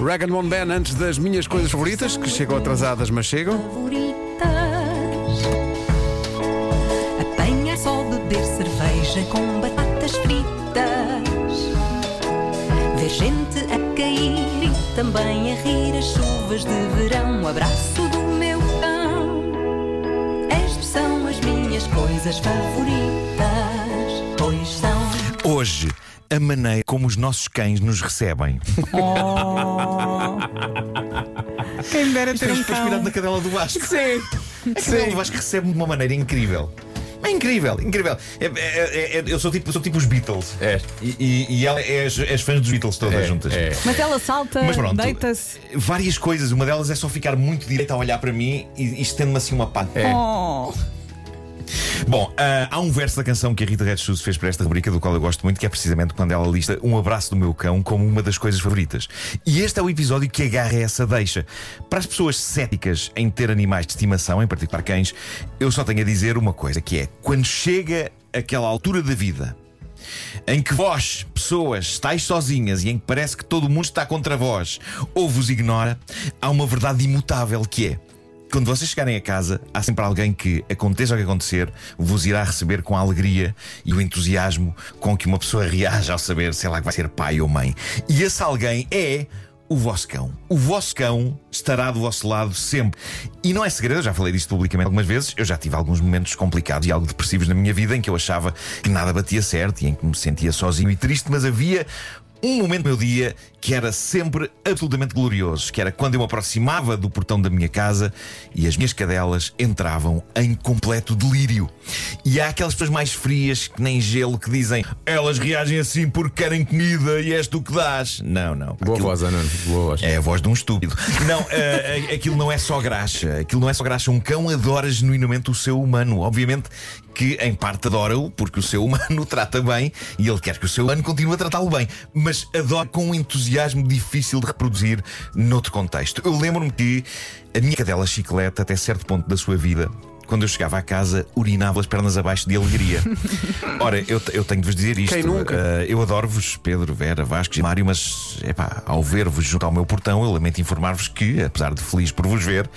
Rag One Band antes das minhas coisas favoritas, que chegam atrasadas, mas chegam. favoritas. Apanhar só beber cerveja com batatas fritas. Ver gente a cair e também a rir as chuvas de verão. O abraço do meu cão. Estas são as minhas coisas favoritas. Pois são. Hoje, a maneira como os nossos cães nos recebem. Quem me dera ter um Foi inspirado cão. na cadela do Vasco. Sim. A cadela do Vasco recebe de uma maneira incrível. É incrível, incrível. É- é- é- é- eu sou tipo, sou tipo os Beatles. É. E, e- e ela é as, as fãs dos Beatles todas É, juntas. é. Mas ela salta, Mas pronto, deita-se. várias coisas. Uma delas é só ficar muito direita a olhar para mim e, e estende-me assim uma. É. Oh. Bom, ah, há um verso da canção que a Rita Red Shoes fez para esta rubrica, do qual eu gosto muito, que é precisamente quando ela lista um abraço do meu cão como uma das coisas favoritas. E este é o episódio que agarra essa deixa. Para as pessoas céticas em ter animais de estimação, em particular cães, eu só tenho a dizer uma coisa, que é quando chega aquela altura da vida em que vós, pessoas, estáis sozinhas e em que parece que todo mundo está contra vós ou vos ignora, há uma verdade imutável que é. Quando vocês chegarem a casa, há sempre alguém que, aconteça o que acontecer, vos irá receber com a alegria e o entusiasmo com que uma pessoa reage ao saber, sei lá, que vai ser pai ou mãe. E esse alguém é o vosso cão. O vosso cão estará do vosso lado sempre. E não é segredo, eu já falei disto publicamente algumas vezes. Eu já tive alguns momentos complicados e algo depressivos na minha vida em que eu achava que nada batia certo e em que me sentia sozinho e triste, mas havia um momento do meu dia que era sempre absolutamente glorioso, que era quando eu me aproximava do portão da minha casa e as minhas cadelas entravam em completo delírio. E há aquelas pessoas mais frias que nem gelo que dizem elas reagem assim porque querem comida e és tu que dás. Não, não. Boa Aquilo- voz, Ana. Boa voz. é a voz de um estúpido. Não, eh, aquilo não é só graxa. Aquilo não é só graxa. Um cão adora genuinamente o seu humano. Obviamente que, em parte, adora-o, porque o seu humano o trata bem e ele quer que o seu humano continue a tratá-lo bem. Mas adora com um entusiasmo difícil de reproduzir noutro contexto. Eu lembro-me que a minha cadela chiclete, até certo ponto da sua vida, quando eu chegava à casa, urinava as pernas abaixo de alegria. Ora, eu, eu tenho de vos dizer isto. Quem nunca? Eh, eu adoro-vos, Pedro, Vera, Vasco e Mário, mas epá, ao ver-vos junto ao meu portão, eu lamento informar-vos que, apesar de feliz por vos ver,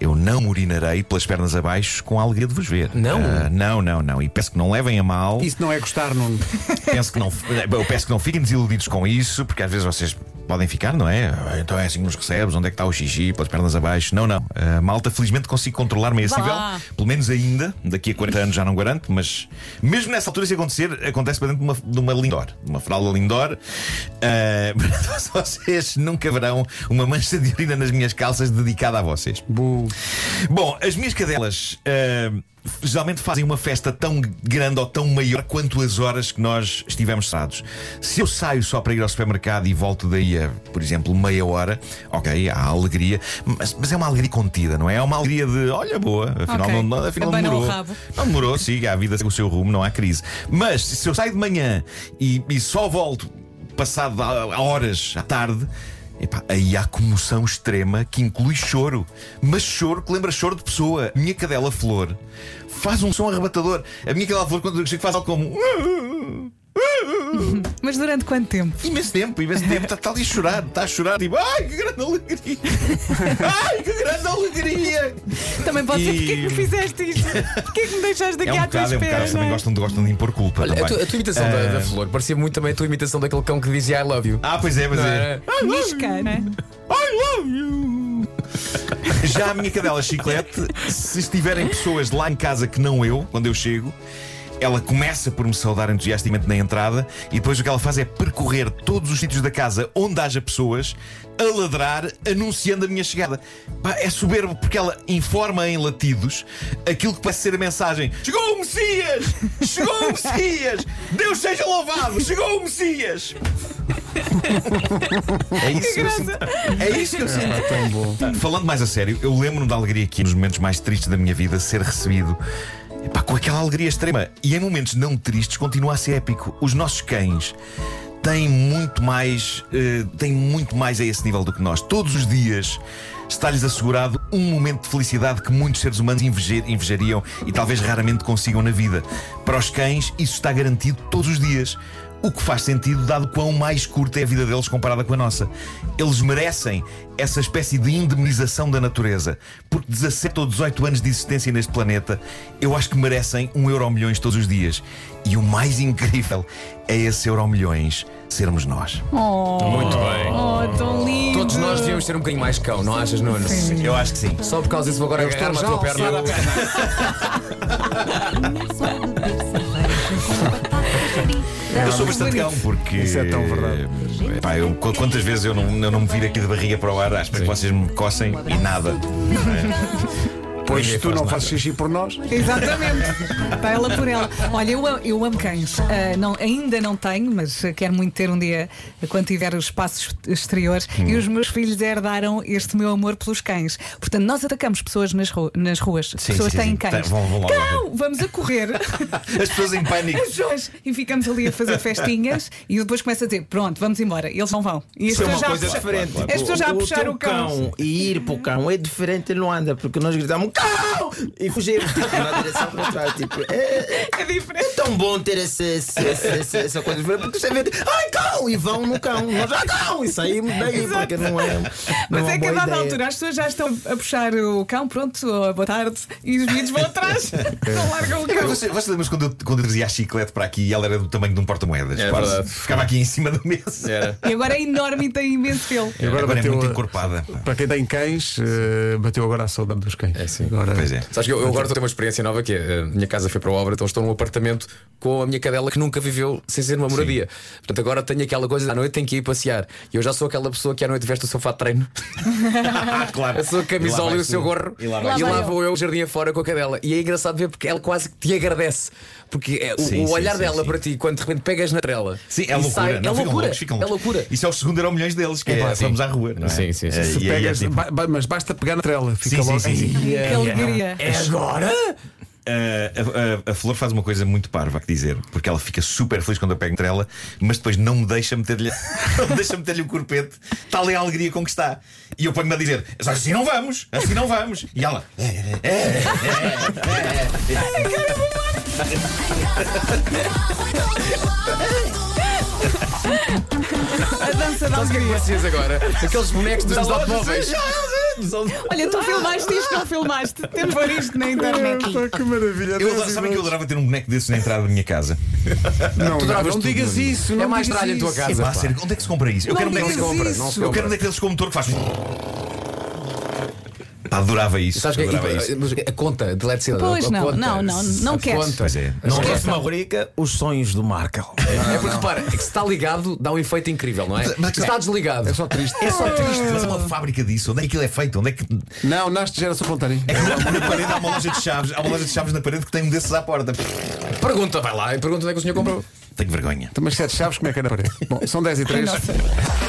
eu não urinarei pelas pernas abaixo com a alegria de vos ver. Não? Eh, não, não, não. E peço que não levem a mal. Isso não é gostar, Nuno. Penso que não, eu peço que não fiquem desiludidos com isso, porque às vezes vocês podem ficar, não é? Então é assim que nos recebes, onde é que está o xixi, pelas pernas abaixo? Não, não. A malta, felizmente, consigo controlar-me a esse nível, pelo menos ainda, daqui a 40 anos já não garanto, mas mesmo nessa altura, se acontecer, acontece para dentro de uma, de uma lindor, de uma fralda lindor. Ah, vocês nunca verão uma mancha de urina nas minhas calças dedicada a vocês. Bu. Bom, as minhas cadelas ah, geralmente fazem uma festa tão grande ou tão maior quanto as horas que nós estivemos cerrados. Se eu saio só para ir ao supermercado e volto daí a, por exemplo, meia hora, ok, há alegria, mas, mas é uma alegria contida, não é? É uma alegria de olha, boa, afinal Ok. não, não, afinal Abana o demorou. Não demorou, siga a vida segue o seu rumo, não há crise. Mas se eu saio de manhã e, e só volto passado a- a horas à tarde. Epá, aí há comoção extrema que inclui choro. Mas choro que lembra choro de pessoa. Minha cadela flor faz um som arrebatador. A minha cadela flor, quando eu chego, faz algo como. Mas durante quanto tempo? Imenso tempo, imenso tempo, está, está ali a chorar, está a chorar, tipo, ai que grande alegria! Ai que grande alegria! Também pode ser E- porque é que me fizeste isto? Porquê é que me deixaste É aqui um à tua bocado, é um espera? bocado, eles também não é? gostam de, gostam de impor culpa. Olha, a também. tua, a tua imitação da, da flor parecia muito também a tua imitação daquele cão que dizia I love you. Ah, pois é, pois Não é. era? Misca, né? I love you! Já a minha cadela chiclete, se estiverem pessoas lá em casa que não eu, quando eu chego, ela começa por me saudar entusiasticamente na entrada e depois o que ela faz é percorrer todos os sítios da casa onde haja pessoas a ladrar, anunciando a minha chegada. Pá, é soberbo porque ela informa em latidos aquilo que parece ser a mensagem: Chegou o Messias! Chegou o Messias! Deus seja louvado! Chegou o Messias! É isso que eu sinto. É isso que eu sinto. Tão bom. Ah, Falando mais a sério, eu lembro-me da alegria que nos momentos mais tristes da minha vida ser recebido epá, com aquela alegria extrema. E em momentos não tristes continua a ser épico. Os nossos cães têm muito mais, eh, têm muito mais a esse nível do que nós. Todos os dias está-lhes assegurado um momento de felicidade que muitos seres humanos inveja- invejariam e talvez raramente consigam na vida. Para os cães, isso está garantido todos os dias. O que faz sentido, dado quão mais curta é a vida deles comparada com a nossa. Eles merecem essa espécie de indemnização da natureza. Porque 17 ou 18 anos de existência neste planeta, eu acho que merecem um euro milhões todos os dias. E o mais incrível é esse euro milhões sermos nós. Muito bem. Oh, tão lindo. Todos nós devíamos ser um bocadinho mais cão, não achas, Nuno? Eu acho que sim. Só por causa disso vou agora agarrar-me à tua perna. Eu sou bastante cão porque. Isso é tão verdade. eh, pá, eu- qu- quantas vezes eu não, eu não me viro aqui de barriga para o ar, acho que vocês me coçem e nada. Pois Ninguém tu faz não nada. fazes xixi por nós. Exatamente. Está ela por ela. Olha, eu, eu amo cães. Ah, não, ainda não tenho, mas quero muito ter um dia quando tiver os espaços exteriores. Hum. E os meus filhos herdaram este meu amor pelos cães. Portanto, nós atacamos pessoas nas, ru- nas ruas. Sim, pessoas sim, têm sim. cães. Vão- vão lá. Cão! Vamos a correr. As pessoas em pânico. As pessoas. E ficamos ali a fazer festinhas e depois começa a dizer: pronto, vamos embora. E eles não vão. E as Isso é pessoas uma já coisa puxa- diferente. As pessoas já o, puxaram o cão. e ir para o cão é diferente, ele não anda, porque nós gritamos cão e fugimos tipo, na direção contrária. Tipo, é, É diferente. é tão bom ter esse, esse- esse- esse- essa coisa diferente, porque você vê, ai cão, e vão no cão, nós já cão, e saímos daí, porque não é. Não Mas é é que uma a boa dada ideia. altura as pessoas já estão a puxar o cão, pronto, boa tarde, e os miúdos vão atrás, não largam o cão. Você, você lembra quando eu, quando eu trazia a chiclete para aqui e ela era do tamanho de um porta-moedas? É quase. Ficava aqui em cima da mesa. Era. E agora é enorme e tem imenso pelo. E Agora, é bateu muito a- encorpada. Para quem tem cães, eh, bateu agora a saudade dos cães. É, sim. Agora, Pois é. Sabes que eu, eu agora estou a ter uma experiência nova que é, a minha casa foi para a obra, então estou num apartamento com a minha cadela que nunca viveu sem ser numa moradia. Portanto, agora tenho aquela coisa, à noite tenho que ir passear. E eu já sou aquela pessoa que à noite veste o seu fato de treino, claro. a sua camisola e, vais o seu gorro, E lá e lá eu. vou eu jardim afora com a cadela. E é engraçado ver porque ela quase que te agradece. Porque é, o, Sim, o sim, olhar sim, dela sim. para ti, quando de repente pegas na trela. Sim, é loucura. sai- é loucura. loucos, ficam é loucos. loucura. Isso é o segundo euro milhões deles, que é, sim. vamos à rua. Não é? Sim, sim, sim. Eh, se é pegas, tipo- ba- mas basta pegar na trela, fica Sim, sim, logo. sim, sim. Ai, Que alegria. É agora? A, a- a Flor faz uma coisa muito parva, que dizer, porque ela fica super feliz quando eu pego entre ela, mas depois não me deixa meter-lhe deixa meter-lhe o corpete, tal é a alegria com que está. E eu ponho-me a dizer: assim não vamos, assim não vamos. E ela, é, é, é, é, é, é. A dança da Sabes o que é que alegria. parecias agora? Aqueles bonecos dos automóveis. Olha, tu filmaste isto, não filmaste. Temos ver isto na internet. Pá, que maravilha. Eu, Dez sabem que eu adorava ter um boneco desses na entrada da minha casa? Não, Tu não, não tudo, digas isso. É não mais digas tralha em tua isso. casa. Pá, pá. sério, onde é que se compra isso? Eu quero um digas boneco compra, isso. não se Eu quero um daqueles com motor que faz. Pá, adorava isso. Sabes que adorava e- isso. mas a conta de eletricidade. Pois a não, conta, não, não, não a queres. conta. Pois é. Não de uma rubrica, os sonhos do Markel. É porque repara, é que se está ligado dá um efeito incrível, não é? Mas- mas- se está desligado. É só triste. É só triste, mas é uma fábrica disso. Onde é que aquilo é feito? Onde é que. Não, nasce de geração espontânea. É que na, parede há uma loja de chaves. Há uma loja de chaves na parede que tem um desses à porta. Pergunta, vai lá e pergunta onde é que o senhor comprou. Tenho vergonha. Também sete chaves, como é que é na parede? Bom, são 10 e 3.